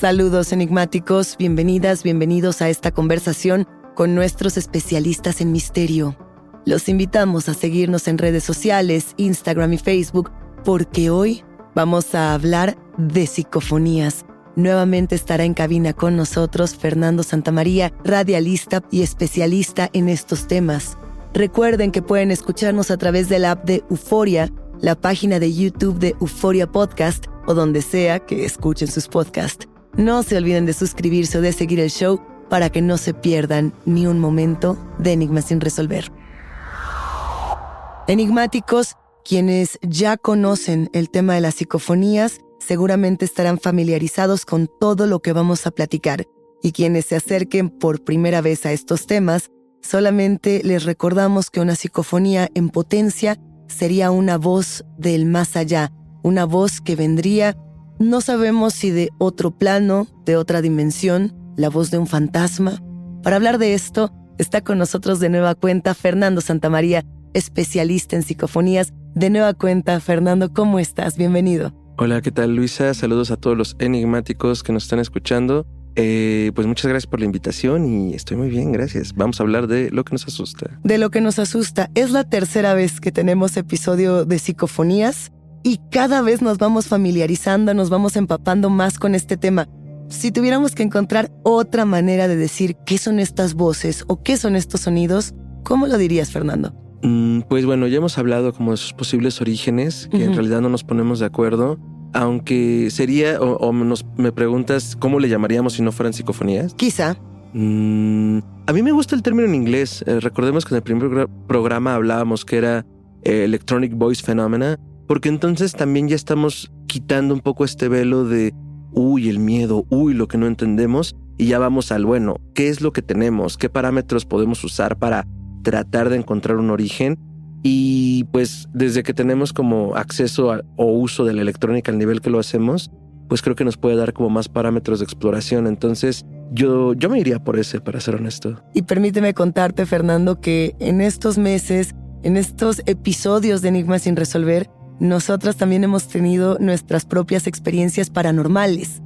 Saludos enigmáticos, bienvenidas, bienvenidos a esta conversación con nuestros especialistas en misterio. Los invitamos a seguirnos en redes sociales, Instagram y Facebook, porque hoy vamos a hablar de psicofonías. Nuevamente estará en cabina con nosotros Fernando Santamaría, radialista y especialista en estos temas. Recuerden que pueden escucharnos a través de la app de Euforia, la página de YouTube de Euforia Podcast o donde sea que escuchen sus podcasts. No se olviden de suscribirse o de seguir el show para que no se pierdan ni un momento de Enigmas sin resolver. Enigmáticos, quienes ya conocen el tema de las psicofonías, seguramente estarán familiarizados con todo lo que vamos a platicar. Y quienes se acerquen por primera vez a estos temas, solamente les recordamos que una psicofonía en potencia sería una voz del más allá, una voz que vendría no sabemos si de otro plano, de otra dimensión, la voz de un fantasma. Para hablar de esto, está con nosotros de nueva cuenta Fernando Santamaría, especialista en psicofonías. De nueva cuenta, Fernando, ¿cómo estás? Bienvenido. Hola, ¿qué tal Luisa? Saludos a todos los enigmáticos que nos están escuchando. Eh, pues muchas gracias por la invitación y estoy muy bien, gracias. Vamos a hablar de lo que nos asusta. De lo que nos asusta. Es la tercera vez que tenemos episodio de psicofonías y cada vez nos vamos familiarizando, nos vamos empapando más con este tema. Si tuviéramos que encontrar otra manera de decir qué son estas voces o qué son estos sonidos, ¿cómo lo dirías, Fernando? Mm, pues bueno, ya hemos hablado como de sus posibles orígenes, que en realidad no nos ponemos de acuerdo, aunque sería, o, o nos, me preguntas, ¿cómo le llamaríamos si no fueran psicofonías? Quizá. Mm, a mí me gusta el término en inglés. Eh, recordemos que en el primer gra- programa hablábamos que era eh, Electronic Voice Phenomena, porque entonces también ya estamos quitando un poco este velo de, uy, el miedo, uy, lo que no entendemos, y ya vamos al, bueno, ¿qué es lo que tenemos? ¿Qué parámetros podemos usar para tratar de encontrar un origen? Y pues desde que tenemos como acceso o uso de la electrónica al nivel que lo hacemos, pues creo que nos puede dar como más parámetros de exploración. Entonces, yo, yo me iría por ese, para ser honesto. Y permíteme contarte, Fernando, que en estos meses, en estos episodios de Enigmas sin resolver, nosotras también hemos tenido nuestras propias experiencias paranormales.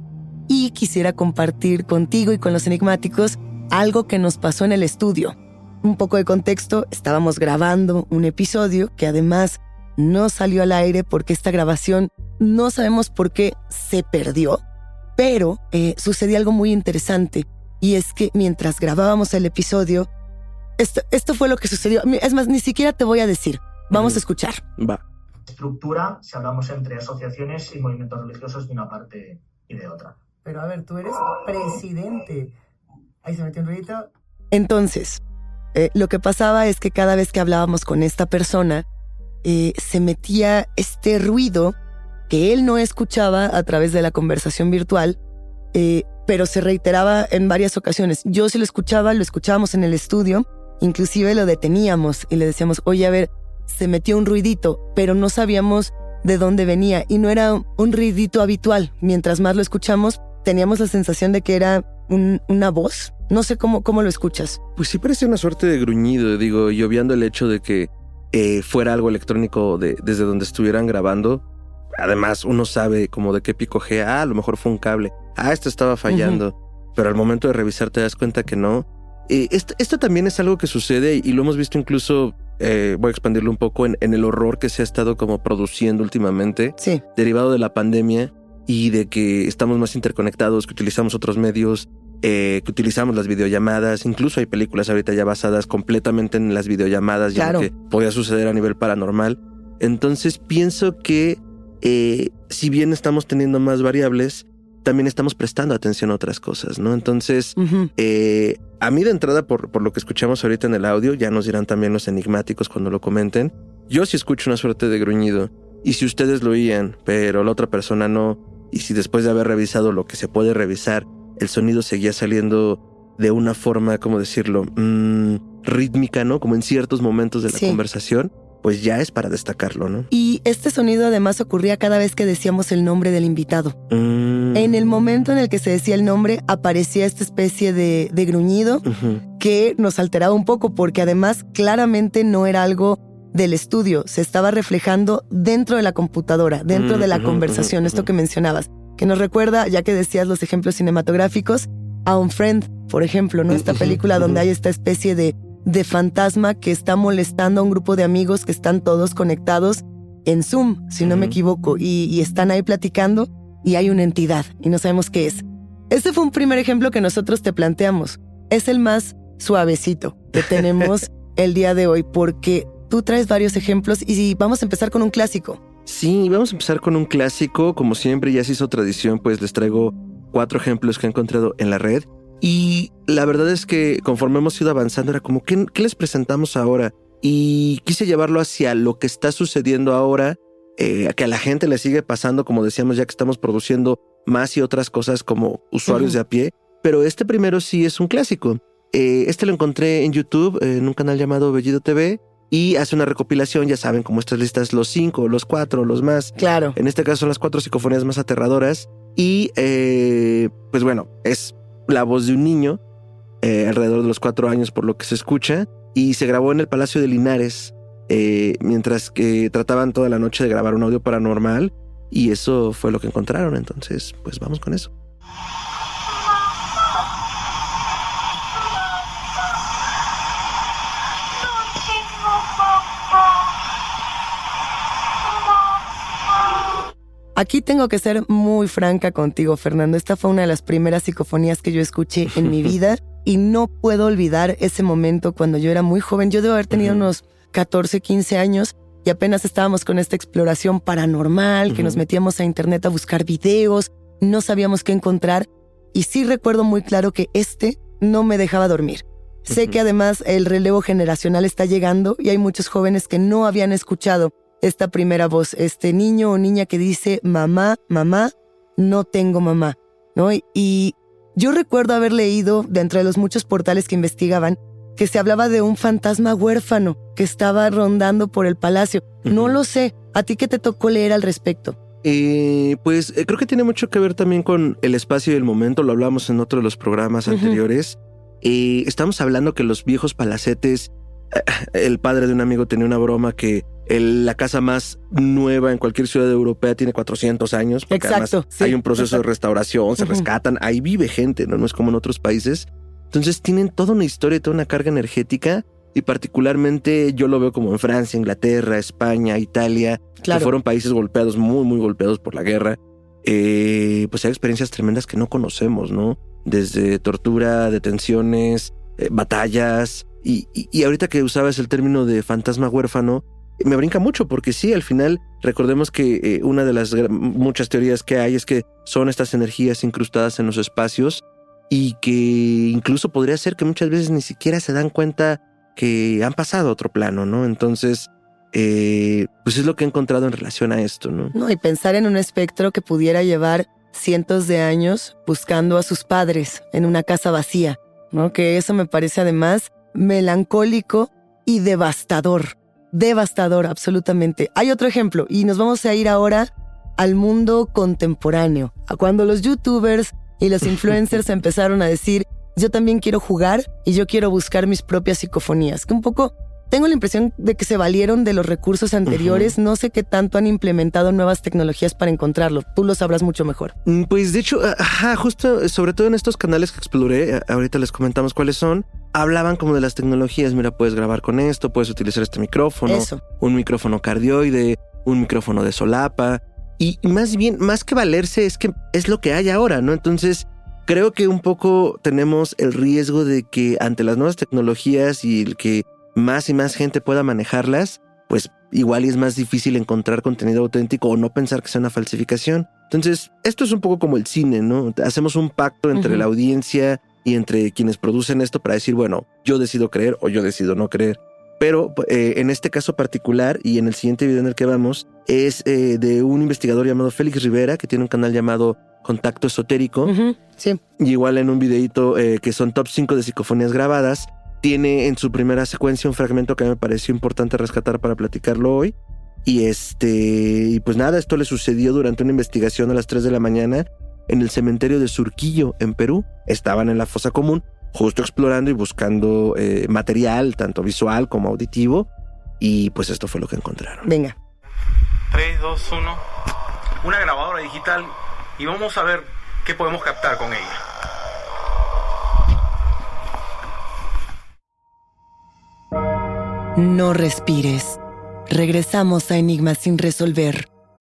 Y quisiera compartir contigo y con los enigmáticos algo que nos pasó en el estudio. Un poco de contexto, estábamos grabando un episodio que además no salió al aire porque esta grabación no sabemos por qué se perdió, pero eh, sucedió algo muy interesante y es que mientras grabábamos el episodio, esto, esto fue lo que sucedió. Es más, ni siquiera te voy a decir. Vamos a escuchar. Va. Estructura si hablamos entre asociaciones y movimientos religiosos de una parte y de otra. Pero a ver, tú eres presidente. Ahí se metió un ruidito. Entonces, eh, lo que pasaba es que cada vez que hablábamos con esta persona, eh, se metía este ruido que él no escuchaba a través de la conversación virtual, eh, pero se reiteraba en varias ocasiones. Yo si lo escuchaba, lo escuchábamos en el estudio, inclusive lo deteníamos y le decíamos, oye, a ver, se metió un ruidito, pero no sabíamos de dónde venía y no era un ruidito habitual. Mientras más lo escuchamos, teníamos la sensación de que era una voz. No sé cómo, cómo lo escuchas. Pues sí parecía una suerte de gruñido, digo, y obviando el hecho de que eh, fuera algo electrónico de, desde donde estuvieran grabando. Además, uno sabe como de qué picojea. Ah, a lo mejor fue un cable. Ah, esto estaba fallando. Pero al momento de revisar te das cuenta que no. Eh, esto, también es algo que sucede y lo hemos visto incluso, eh, voy a expandirlo un poco, en, en, el horror que se ha estado como produciendo últimamente. Sí. Derivado de la pandemia y de que estamos más interconectados, que utilizamos otros medios, eh, que utilizamos las videollamadas. Incluso hay películas ahorita ya basadas completamente en las videollamadas, ya que podía suceder a nivel paranormal. Entonces pienso que eh, si bien estamos teniendo más variables, también estamos prestando atención a otras cosas, ¿no? Entonces, eh, a mí de entrada, por, por lo que escuchamos ahorita en el audio, ya nos dirán también los enigmáticos cuando lo comenten, yo sí escucho una suerte de gruñido. Y si ustedes lo oían, pero la otra persona no, y si después de haber revisado lo que se puede revisar, el sonido seguía saliendo de una forma, ¿cómo decirlo? Mm, rítmica, ¿no? Como en ciertos momentos de la conversación, pues ya es para destacarlo, ¿no? Y este sonido además ocurría cada vez que decíamos el nombre del invitado. Mm. En el momento en el que se decía el nombre, aparecía esta especie de, gruñido que nos alteraba un poco porque además claramente no era algo del estudio, se estaba reflejando dentro de la computadora, dentro de la conversación, esto que mencionabas, que nos recuerda, ya que decías los ejemplos cinematográficos, a Un Friend, por ejemplo, ¿no? Esta película donde hay esta especie de, de fantasma que está molestando a un grupo de amigos que están todos conectados en Zoom, si no me equivoco, y, y están ahí platicando y hay una entidad y no sabemos qué es. Este fue un primer ejemplo que nosotros te planteamos. Es el más suavecito que tenemos el día de hoy porque Tú traes varios ejemplos y vamos a empezar con un clásico. Sí, vamos a empezar con un clásico. Como siempre ya se hizo tradición, pues les traigo cuatro ejemplos que he encontrado en la red. Y la verdad es que conforme hemos ido avanzando era como, ¿qué, les presentamos ahora? Y quise llevarlo hacia lo que está sucediendo ahora, eh, que a la gente le sigue pasando, como decíamos, ya que estamos produciendo más y otras cosas como usuarios de a pie. Pero este primero sí es un clásico. Eh, este lo encontré en YouTube, en un canal llamado Bellido TV y hace una recopilación, ya saben, como estas listas, los cinco, los cuatro, los más. Claro. En este caso son las cuatro psicofonías más aterradoras. Y eh, pues bueno, es la voz de un niño, eh, alrededor de los cuatro años por lo que se escucha, y se grabó en el Palacio de Linares, eh, mientras que trataban toda la noche de grabar un audio paranormal, y eso fue lo que encontraron. Entonces, pues vamos con eso. Aquí tengo que ser muy franca contigo, Fernando. Esta fue una de las primeras psicofonías que yo escuché en mi vida y no puedo olvidar ese momento cuando yo era muy joven. Yo debo haber tenido unos 14, 15 años y apenas estábamos con esta exploración paranormal, que nos metíamos a internet a buscar videos, no sabíamos qué encontrar y sí recuerdo muy claro que este no me dejaba dormir. Sé que además el relevo generacional está llegando y hay muchos jóvenes que no habían escuchado esta primera voz, este niño o niña que dice, mamá, mamá, no tengo mamá, ¿no? Y yo recuerdo haber leído, dentro de los muchos portales que investigaban, que se hablaba de un fantasma huérfano que estaba rondando por el palacio. No lo sé. ¿A ti qué te tocó leer al respecto? Eh, pues eh, creo que tiene mucho que ver también con el espacio y el momento. Lo hablamos en otro de los programas anteriores. Eh, estamos hablando que los viejos palacetes, el padre de un amigo tenía una broma que la casa más nueva en cualquier ciudad europea tiene 400 años. Exacto. hay un proceso de restauración, se rescatan, ahí vive gente, ¿no? No es como en otros países. Entonces tienen toda una historia, toda una carga energética y particularmente yo lo veo como en Francia, Inglaterra, España, Italia, que fueron países golpeados, muy, muy golpeados por la guerra. Eh, pues hay experiencias tremendas que no conocemos, ¿no? Desde tortura, detenciones, eh, batallas. Y, y, ahorita que usabas el término de fantasma huérfano, me brinca mucho porque sí, al final recordemos que eh, una de las muchas teorías que hay es que son estas energías incrustadas en los espacios y que incluso podría ser que muchas veces ni siquiera se dan cuenta que han pasado a otro plano, ¿no? Entonces, eh, pues es lo que he encontrado en relación a esto, ¿no? No, y pensar en un espectro que pudiera llevar cientos de años buscando a sus padres en una casa vacía, ¿no? Que eso me parece además melancólico y devastador devastador, absolutamente. Hay otro ejemplo, y nos vamos a ir ahora al mundo contemporáneo, a cuando los youtubers y los influencers empezaron a decir, yo también quiero jugar y yo quiero buscar mis propias psicofonías, que un poco tengo la impresión de que se valieron de los recursos anteriores. No sé qué tanto han implementado nuevas tecnologías para encontrarlo. Tú lo sabrás mucho mejor. Mm, pues de hecho, ajá, justo sobre todo en estos canales que exploré, ahorita les comentamos cuáles son. Hablaban como de las tecnologías. Mira, puedes grabar con esto, puedes utilizar este micrófono, un micrófono cardioide, un micrófono de solapa. Y más bien, más que valerse, es que es lo que hay ahora, ¿no? Entonces, creo que un poco tenemos el riesgo de que ante las nuevas tecnologías y el que más y más gente pueda manejarlas, pues igual es más difícil encontrar contenido auténtico o no pensar que sea una falsificación. Entonces, esto es un poco como el cine, ¿no? Hacemos un pacto entre la audiencia y entre quienes producen esto para decir, bueno, yo decido creer o yo decido no creer. Pero eh, en este caso particular y en el siguiente video en el que vamos, es eh, de un investigador llamado Félix Rivera, que tiene un canal llamado Contacto Esotérico. Sí. Y igual en un videito eh, que son top 5 de psicofonías grabadas, tiene en su primera secuencia un fragmento que me pareció importante rescatar para platicarlo hoy. Y este, y pues nada, esto le sucedió durante una investigación a las 3 de la mañana en el cementerio de Surquillo, en Perú. Estaban en la fosa común, justo explorando y buscando eh, material, tanto visual como auditivo. Y pues esto fue lo que encontraron. Venga. 3, 2, 1. Una grabadora digital y vamos a ver qué podemos captar con ella. No respires. Regresamos a Enigma sin resolver.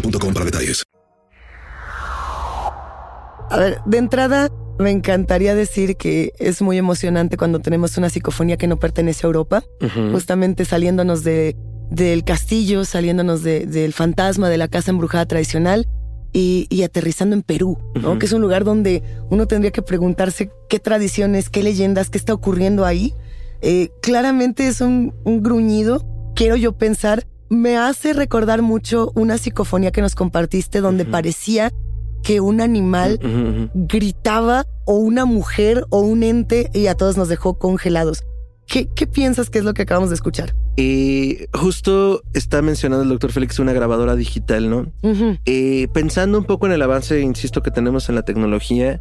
boostmobile para detalles. A ver, de entrada, me encantaría decir que es muy emocionante cuando tenemos una psicofonía que no pertenece a Europa, justamente saliéndonos de, del castillo, saliéndonos del fantasma de la casa embrujada tradicional y, aterrizando en Perú, ¿no? que es un lugar donde uno tendría que preguntarse qué tradiciones, qué leyendas, qué está ocurriendo ahí. Eh, claramente es un, un gruñido, quiero yo pensar, me hace recordar mucho una psicofonía que nos compartiste donde parecía que un animal gritaba o una mujer o un ente y a todos nos dejó congelados. ¿Qué, piensas que es lo que acabamos de escuchar? Eh, justo está mencionando el doctor Félix una grabadora digital, ¿no? Eh, pensando un poco en el avance, insisto, que tenemos en la tecnología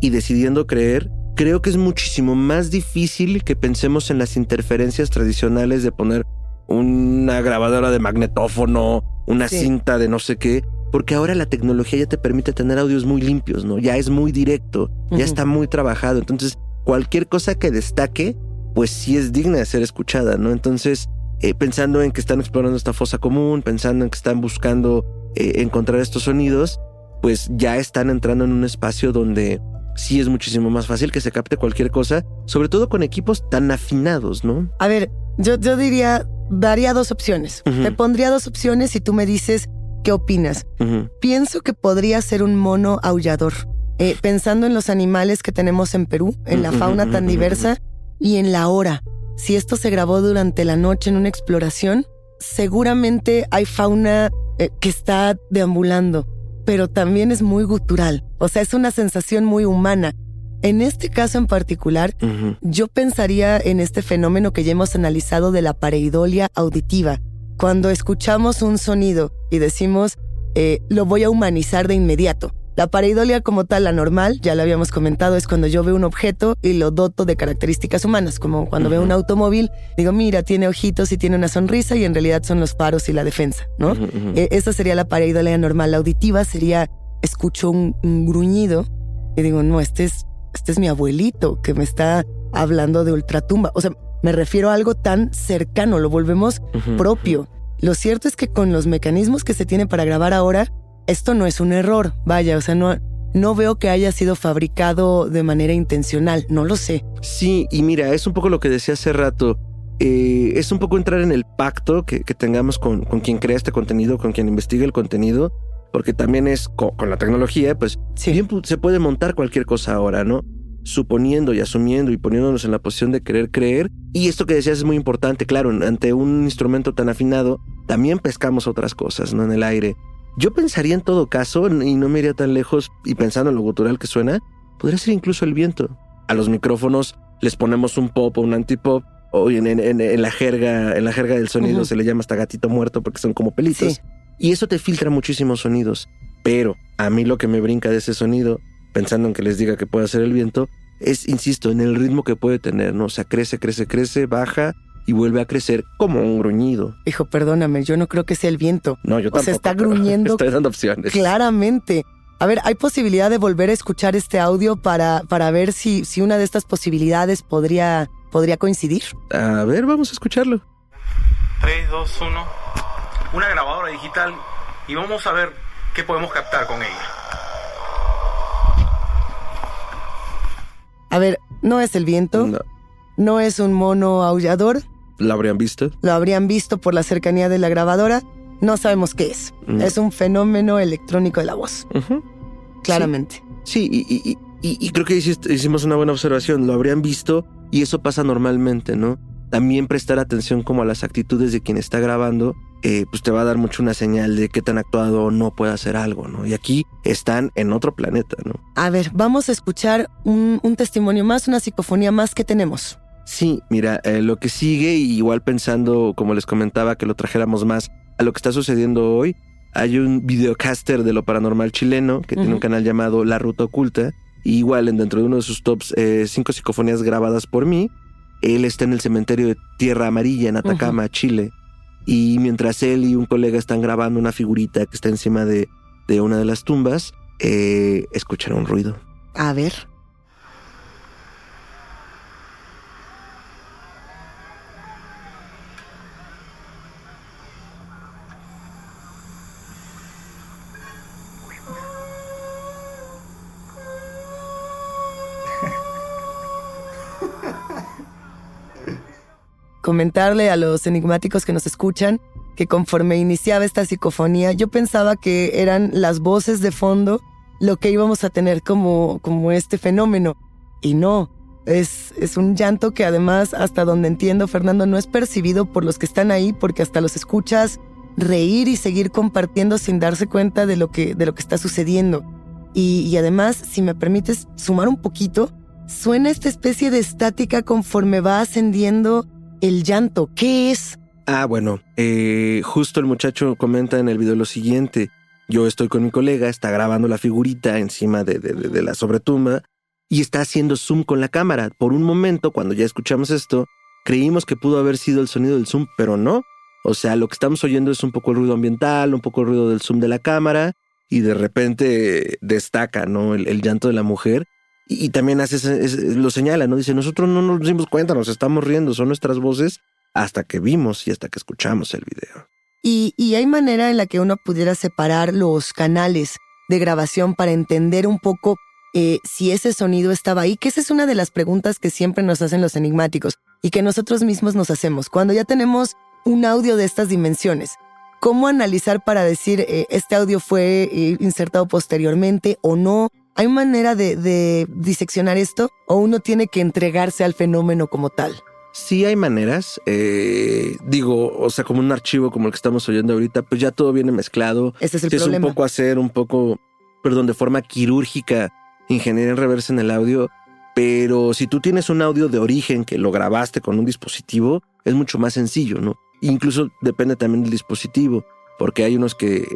y decidiendo creer, creo que es muchísimo más difícil que pensemos en las interferencias tradicionales de poner una grabadora de magnetófono, una cinta de no sé qué, porque ahora la tecnología ya te permite tener audios muy limpios, ¿no? Ya es muy directo, ya está muy trabajado, entonces cualquier cosa que destaque, pues sí es digna de ser escuchada, ¿no? Entonces, eh, pensando en que están explorando esta fosa común, pensando en que están buscando eh, encontrar estos sonidos, pues ya están entrando en un espacio donde sí es muchísimo más fácil que se capte cualquier cosa, sobre todo con equipos tan afinados, ¿no? A ver, yo, yo diría, daría dos opciones. Te pondría dos opciones y tú me dices qué opinas. Pienso que podría ser un mono aullador. Eh, pensando en los animales que tenemos en Perú, en la fauna tan diversa y en la hora. Si esto se grabó durante la noche en una exploración, seguramente hay fauna eh, que está deambulando, pero también es muy gutural. O sea, es una sensación muy humana. En este caso en particular, yo pensaría en este fenómeno que ya hemos analizado de la pareidolia auditiva. Cuando escuchamos un sonido y decimos, eh, lo voy a humanizar de inmediato. La pareidolia como tal, la normal, ya lo habíamos comentado, es cuando yo veo un objeto y lo doto de características humanas, como cuando veo un automóvil, digo, mira, tiene ojitos y tiene una sonrisa y en realidad son los faros y la defensa, ¿no? E- esa sería la pareidolia normal. La auditiva sería, escucho un, un gruñido y digo, no, este es, este es mi abuelito que me está hablando de ultratumba. O sea, me refiero a algo tan cercano, lo volvemos propio. Lo cierto es que con los mecanismos que se tiene para grabar ahora, esto no es un error, vaya, o sea, no, no veo que haya sido fabricado de manera intencional, no lo sé. Sí, y mira, es un poco lo que decía hace rato. eh, es un poco entrar en el pacto que, que tengamos con, con quien crea este contenido, con quien investiga el contenido, porque también es co- con, la tecnología, pues bien pu- se puede montar cualquier cosa ahora, ¿no? Suponiendo y asumiendo y poniéndonos en la posición de querer creer. Y esto que decías es muy importante, claro, ante un instrumento tan afinado, también pescamos otras cosas, ¿no? En el aire. Yo pensaría en todo caso, y no me iría tan lejos, y pensando en lo gutural que suena, podría ser incluso el viento. A los micrófonos les ponemos un pop o un antipop, o en, en- en- en la jerga, en la jerga del sonido se le llama hasta gatito muerto porque son como pelitos. Y eso te filtra muchísimos sonidos. Pero a mí lo que me brinca de ese sonido, pensando en que les diga que puede hacer el viento, es, insisto, en el ritmo que puede tener, ¿no? O sea, crece, crece, crece, baja y vuelve a crecer como un gruñido. Hijo, perdóname, yo no creo que sea el viento. No, yo O tampoco. sea, está gruñendo Estoy dando opciones. Claramente. A ver, ¿hay posibilidad de volver a escuchar este audio para, para ver si, si una de estas posibilidades podría, podría coincidir? A ver, vamos a escucharlo. 3, 2, 1. Una grabadora digital y vamos a ver qué podemos captar con ella. A ver, no es el viento, No, no es un mono aullador, ¿La habrían visto? lo habrían visto por la cercanía de la grabadora, no sabemos qué es. No. Es un fenómeno electrónico de la voz, claramente. Sí, y, y- y- y- y creo que hicimos una buena observación. Lo habrían visto y eso pasa normalmente, ¿no? También prestar atención como a las actitudes de quien está grabando, eh, pues te va a dar mucho una señal de qué tan actuado o no puede hacer algo, ¿no? Y aquí están en otro planeta, ¿no? A ver, vamos a escuchar un, un testimonio más, una psicofonía más que tenemos. Sí, mira, eh, lo que sigue, igual pensando, como les comentaba, que lo trajéramos más a lo que está sucediendo hoy, hay un videocaster de lo paranormal chileno que tiene un canal llamado La Ruta Oculta. Y igual, en dentro de uno de sus tops, eh, cinco psicofonías grabadas por mí. Él está en el cementerio de Tierra Amarilla, en Atacama, Chile. Y mientras él y un colega están grabando una figurita que está encima de, de una de las tumbas, eh, escuchan un ruido. A ver. Comentarle a los enigmáticos que nos escuchan que conforme iniciaba esta psicofonía, yo pensaba que eran las voces de fondo lo que íbamos a tener como, como este fenómeno. Y no, es, es un llanto que además, hasta donde entiendo, Fernando, no es percibido por los que están ahí, porque hasta los escuchas reír y seguir compartiendo sin darse cuenta de lo que, de lo que está sucediendo. Y, y además, si me permites sumar un poquito, suena esta especie de estática conforme va ascendiendo el llanto. ¿Qué es? Ah, bueno, eh, justo el muchacho comenta en el video lo siguiente. Yo estoy con mi colega, está grabando la figurita encima de, la sobretumba y está haciendo zoom con la cámara. Por un momento, cuando ya escuchamos esto, creímos que pudo haber sido el sonido del zoom, pero no. O sea, lo que estamos oyendo es un poco el ruido ambiental, un poco el ruido del zoom de la cámara y de repente destaca, ¿no? El llanto de la mujer. Y, también hace ese- ese- lo señala, ¿no? Dice, nosotros no nos dimos cuenta, nos estamos riendo, son nuestras voces hasta que vimos y hasta que escuchamos el video. Y, y hay manera en la que uno pudiera separar los canales de grabación para entender un poco eh, si ese sonido estaba ahí, que esa es una de las preguntas que siempre nos hacen los enigmáticos y que nosotros mismos nos hacemos. Cuando ya tenemos un audio de estas dimensiones, ¿cómo analizar para decir eh, este audio fue eh, insertado posteriormente o no? ¿Hay manera de, de diseccionar esto o uno tiene que entregarse al fenómeno como tal? Sí hay maneras, eh, digo, o sea, como un archivo como el que estamos oyendo ahorita, pues ya todo viene mezclado. Ese es el Sí problema. un poco hacer un poco, perdón, de forma quirúrgica, ingeniería en reversa en el audio, pero si tú tienes un audio de origen que lo grabaste con un dispositivo, es mucho más sencillo, ¿no? Incluso depende también del dispositivo. Porque hay unos que eh,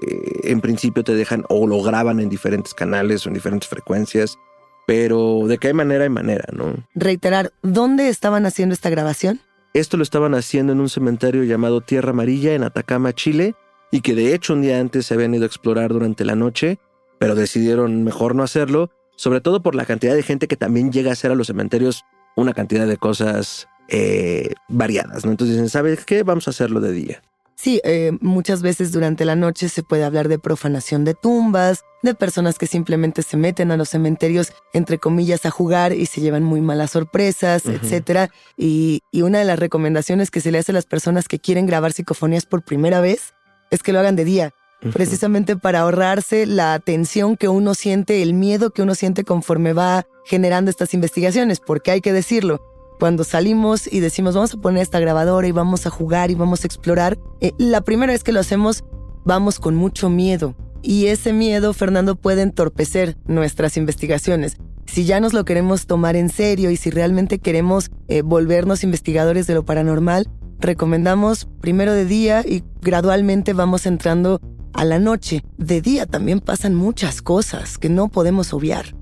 en principio te dejan o lo graban en diferentes canales o en diferentes frecuencias, pero de qué manera hay manera, ¿no? Reiterar, ¿dónde estaban haciendo esta grabación? Esto lo estaban haciendo en un cementerio llamado Tierra Amarilla en Atacama, Chile, y que de hecho un día antes se habían ido a explorar durante la noche, pero decidieron mejor no hacerlo, sobre todo por la cantidad de gente que también llega a hacer a los cementerios una cantidad de cosas eh, variadas, ¿no? Entonces dicen, ¿sabes qué? Vamos a hacerlo de día. Sí, eh, muchas veces durante la noche se puede hablar de profanación de tumbas, de personas que simplemente se meten a los cementerios, entre comillas, a jugar y se llevan muy malas sorpresas, etc. Y, y una de las recomendaciones que se le hace a las personas que quieren grabar psicofonías por primera vez es que lo hagan de día, precisamente para ahorrarse la tensión que uno siente, el miedo que uno siente conforme va generando estas investigaciones, porque hay que decirlo, cuando salimos y decimos vamos a poner esta grabadora y vamos a jugar y vamos a explorar, eh, la primera vez que lo hacemos vamos con mucho miedo. Y ese miedo, Fernando, puede entorpecer nuestras investigaciones. Si ya nos lo queremos tomar en serio y si realmente queremos eh, volvernos investigadores de lo paranormal, recomendamos primero de día y gradualmente vamos entrando a la noche. De día también pasan muchas cosas que no podemos obviar.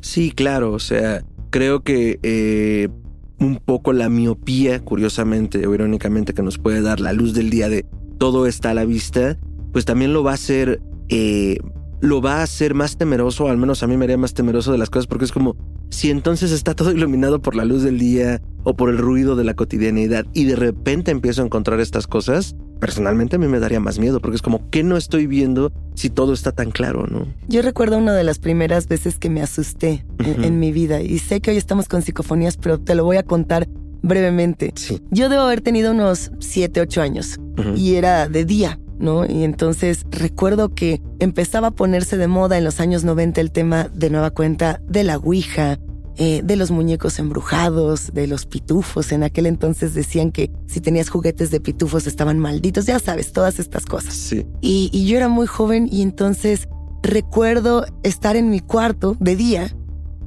Sí, claro, o sea, creo que eh, un poco la miopía, curiosamente o irónicamente, que nos puede dar la luz del día de todo está a la vista, pues también lo va a hacer, eh, lo va a hacer más temeroso, al menos a mí me haría más temeroso de las cosas, porque es como, si entonces está todo iluminado por la luz del día o por el ruido de la cotidianidad y de repente empiezo a encontrar estas cosas, personalmente a mí me daría más miedo porque es como, ¿qué no estoy viendo si todo está tan claro, no? Yo recuerdo una de las primeras veces que me asusté en, mi vida y sé que hoy estamos con psicofonías, pero te lo voy a contar brevemente. Sí. Yo debo haber tenido unos 7, 8 años y era de día. ¿No? Y entonces recuerdo que empezaba a ponerse de moda en los años 90 el tema de nueva cuenta de la Ouija, eh, de los muñecos embrujados, de los pitufos. En aquel entonces decían que si tenías juguetes de pitufos estaban malditos, ya sabes, todas estas cosas. Sí. Y, y yo era muy joven y entonces recuerdo estar en mi cuarto de día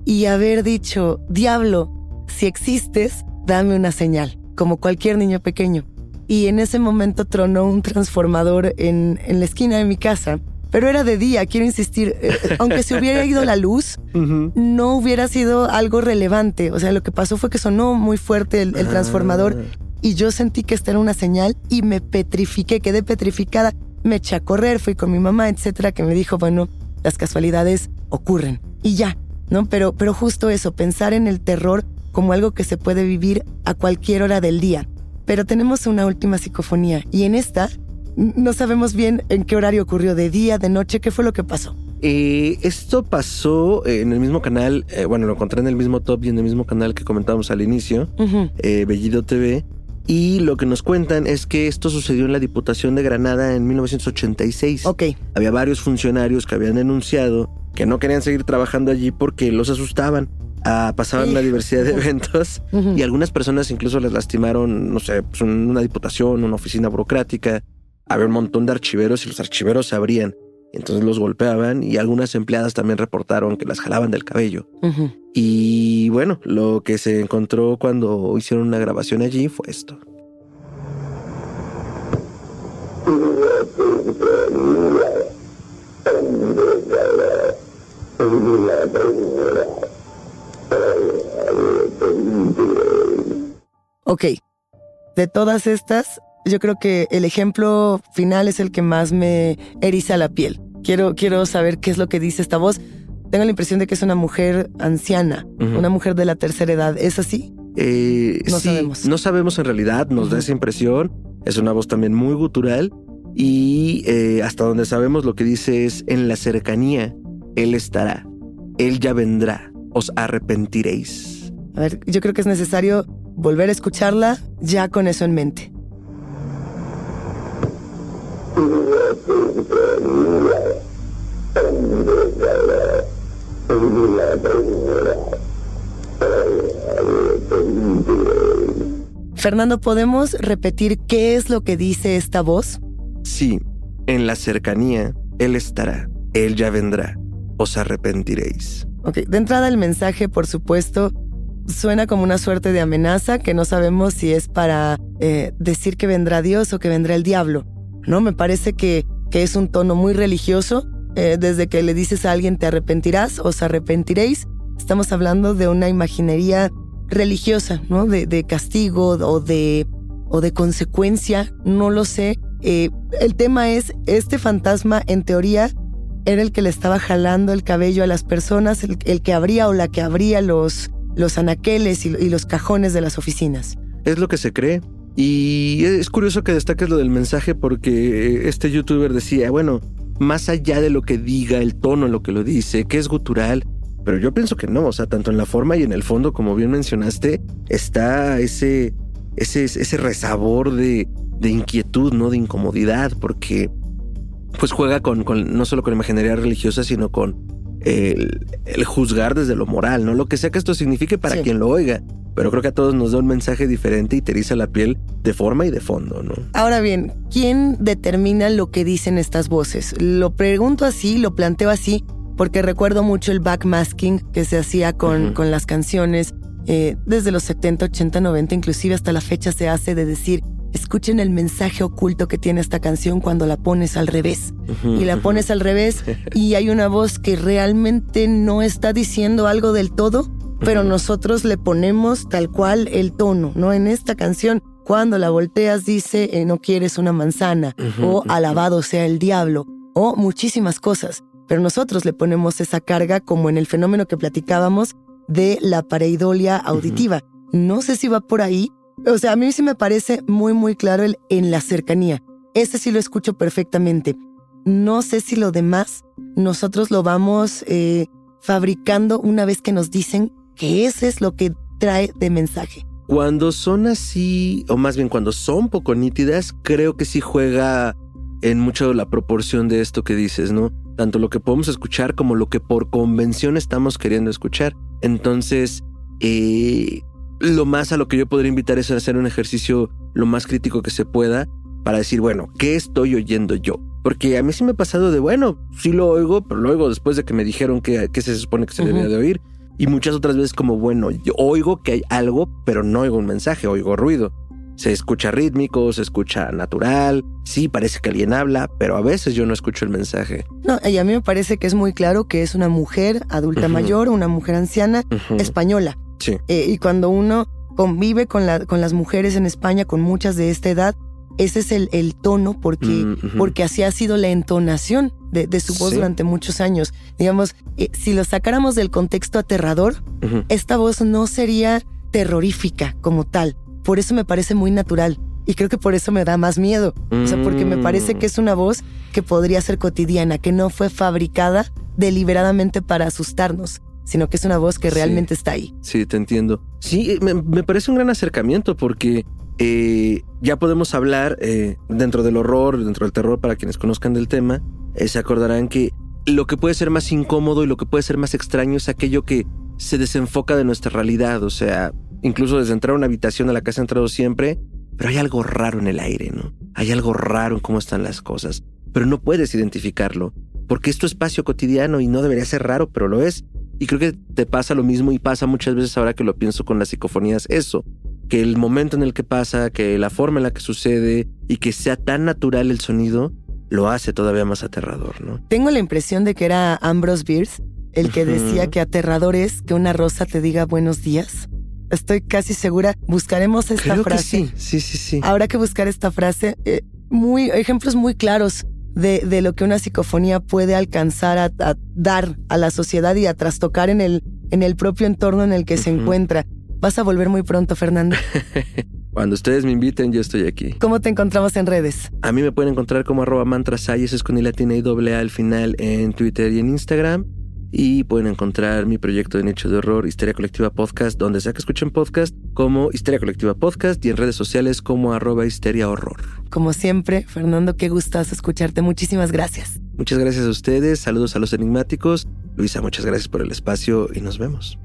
y haber dicho, diablo, si existes, dame una señal, como cualquier niño pequeño. Y en ese momento tronó un transformador en, en la esquina de mi casa pero era de día, quiero insistir, eh, aunque se hubiera ido la luz, no hubiera sido algo relevante. O sea, lo que pasó fue que sonó muy fuerte el, Ah. transformador y yo sentí que esta era una señal y me petrifiqué, quedé petrificada. Me eché a correr, fui con mi mamá, etcétera, que me dijo, bueno, las casualidades ocurren y ya, ¿no? Pero, pero justo eso, pensar en el terror como algo que se puede vivir a cualquier hora del día. Pero tenemos una última psicofonía y en esta no sabemos bien en qué horario ocurrió, de día, de noche, qué fue lo que pasó. Eh, esto pasó en el mismo canal, eh, bueno, lo encontré en el mismo top y en el mismo canal que comentábamos al inicio, eh, Bellido TV. Y lo que nos cuentan es que esto sucedió en la Diputación de Granada en 1986. Ok. Había varios funcionarios que habían denunciado que no querían seguir trabajando allí porque los asustaban. Ah, pasaban una diversidad de eventos y algunas personas incluso les lastimaron, no sé, pues, un- una diputación, una oficina burocrática. Había un montón de archiveros y los archiveros se abrían. Entonces los golpeaban y algunas empleadas también reportaron que las jalaban del cabello. Y bueno, lo que se encontró cuando hicieron una grabación allí fue esto. Ok. De todas estas, yo creo que el ejemplo final es el que más me eriza la piel. Quiero, quiero saber qué es lo que dice esta voz. Tengo la impresión de que es una mujer anciana, una mujer de la tercera edad. ¿Es así? Eh, No sí, sabemos. No sabemos en realidad, nos da esa impresión. Es una voz también muy gutural. Y eh, hasta donde sabemos lo que dice es, en la cercanía, Él estará. Él ya vendrá. Os arrepentiréis. A ver, yo creo que es necesario volver a escucharla ya con eso en mente. Fernando, ¿podemos repetir qué es lo que dice esta voz? Sí, en la cercanía, Él estará. Él ya vendrá. Os arrepentiréis. Ok, de entrada el mensaje, por supuesto, suena como una suerte de amenaza que no sabemos si es para eh, decir que vendrá Dios o que vendrá el diablo. ¿No? Me parece que, que es un tono muy religioso. Eh, desde que le dices a alguien te arrepentirás, os arrepentiréis, estamos hablando de una imaginería religiosa, ¿no? De, de castigo o de, o de consecuencia, no lo sé. Eh, el tema es, este fantasma en teoría era el que le estaba jalando el cabello a las personas, el, que abría o la que abría los, los anaqueles y, y los cajones de las oficinas. Es lo que se cree. Y es curioso que destaques lo del mensaje porque este youtuber decía, bueno, más allá de lo que diga, el tono en lo que lo dice, que es gutural, pero yo pienso que no, o sea, tanto en la forma y en el fondo, como bien mencionaste, está ese, ese, ese resabor de, de inquietud, ¿no? De incomodidad, porque pues juega con, con no solo con imaginería religiosa, sino con el, el, juzgar desde lo moral, ¿no? Lo que sea que esto signifique para Sí. quien lo oiga. Pero creo que a todos nos da un mensaje diferente y te eriza la piel de forma y de fondo, ¿no? Ahora bien, ¿quién determina lo que dicen estas voces? Lo pregunto así, lo planteo así, porque recuerdo mucho el backmasking que se hacía con, con las canciones eh, desde los 70, 80, 90, inclusive hasta la fecha se hace de decir, escuchen el mensaje oculto que tiene esta canción cuando la pones al revés. Y la pones al revés y hay una voz que realmente no está diciendo algo del todo, pero nosotros le ponemos tal cual el tono, ¿no? En esta canción, cuando la volteas dice, eh, no quieres una manzana, o alabado sea el diablo, o muchísimas cosas. Pero nosotros le ponemos esa carga como en el fenómeno que platicábamos de la pareidolia auditiva. No sé si va por ahí. O sea, a mí sí me parece muy, muy claro el en la cercanía. Ese sí lo escucho perfectamente. No sé si lo demás nosotros lo vamos eh, fabricando una vez que nos dicen que ese es lo que trae de mensaje. Cuando son así, o más bien cuando son poco nítidas, creo que sí juega en mucho la proporción de esto que dices, ¿no? Tanto lo que podemos escuchar como lo que por convención estamos queriendo escuchar. Entonces, eh, lo más a lo que yo podría invitar es a hacer un ejercicio lo más crítico que se pueda para decir, bueno, ¿qué estoy oyendo yo? Porque a mí sí me ha pasado de, bueno, sí lo oigo, pero lo oigo después de que me dijeron que, que se supone que se debía de oír. Y muchas otras veces como, bueno, yo oigo que hay algo, pero no oigo un mensaje, oigo ruido. Se escucha rítmico, se escucha natural, sí, parece que alguien habla, pero a veces yo no escucho el mensaje. No, y a mí me parece que es muy claro que es una mujer adulta mayor, una mujer anciana, española. Sí. Eh, y cuando uno convive con, la- con las mujeres en España, con muchas de esta edad, ese es el, el tono porque, Mm, porque así ha sido la entonación de, de su voz Sí. durante muchos años. Digamos, eh, si lo sacáramos del contexto aterrador, esta voz no sería terrorífica como tal. Por eso me parece muy natural. Y creo que por eso me da más miedo. O sea, porque me parece Mm. que es una voz que podría ser cotidiana, que no fue fabricada deliberadamente para asustarnos, sino que es una voz que Sí. realmente está ahí. Sí, te entiendo. Sí, me, me parece un gran acercamiento porque eh, ya podemos hablar eh, dentro del horror, dentro del terror, para quienes conozcan del tema, eh, se acordarán que lo que puede ser más incómodo y lo que puede ser más extraño es aquello que se desenfoca de nuestra realidad. O sea, incluso desde entrar a una habitación a la que has entrado siempre, pero hay algo raro en el aire, ¿no? Hay algo raro en cómo están las cosas, pero no puedes identificarlo, porque es tu espacio cotidiano y no debería ser raro, pero lo es. Y creo que te pasa lo mismo y pasa muchas veces ahora que lo pienso con las psicofonías, eso, que el momento en el que pasa, que la forma en la que sucede y que sea tan natural el sonido, lo hace todavía más aterrador, ¿no? Tengo la impresión de que era Ambrose Bierce el que decía que aterrador es que una rosa te diga buenos días. Estoy casi segura. Buscaremos esta Creo que frase. sí, sí, sí, sí. Habrá que buscar esta frase. eh, muy, ejemplos muy claros de, de lo que una psicofonía puede alcanzar a, a dar a la sociedad y a trastocar en el, en el propio entorno en el que se encuentra. Vas a volver muy pronto, Fernando. Cuando ustedes me inviten, yo estoy aquí. ¿Cómo te encontramos en redes? A mí me pueden encontrar como arroba mantrasay, eso es con latina y doble A al final en Twitter y en Instagram. Y pueden encontrar mi proyecto de nicho de horror, Histeria Colectiva Podcast, donde sea que escuchen podcast, como Histeria Colectiva Podcast y en redes sociales como arroba histeria horror. Como siempre, Fernando, qué gustazo escucharte. Muchísimas gracias. Muchas gracias a ustedes, saludos a los enigmáticos. Luisa, muchas gracias por el espacio y nos vemos.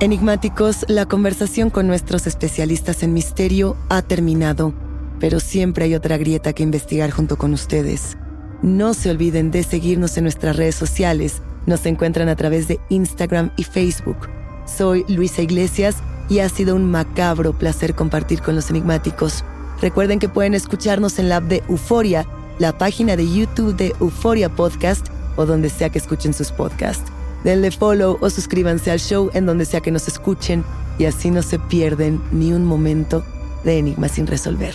Enigmáticos, la conversación con nuestros especialistas en misterio ha terminado, pero siempre hay otra grieta que investigar junto con ustedes. No se olviden de seguirnos en nuestras redes sociales. Nos encuentran a través de Instagram y Facebook. Soy Luisa Iglesias y ha sido un macabro placer compartir con los enigmáticos. Recuerden que pueden escucharnos en la app de Euforia, la página de YouTube de Euforia Podcast o donde sea que escuchen sus podcasts. Denle follow o suscríbanse al show en donde sea que nos escuchen y así no se pierden ni un momento de Enigma sin resolver.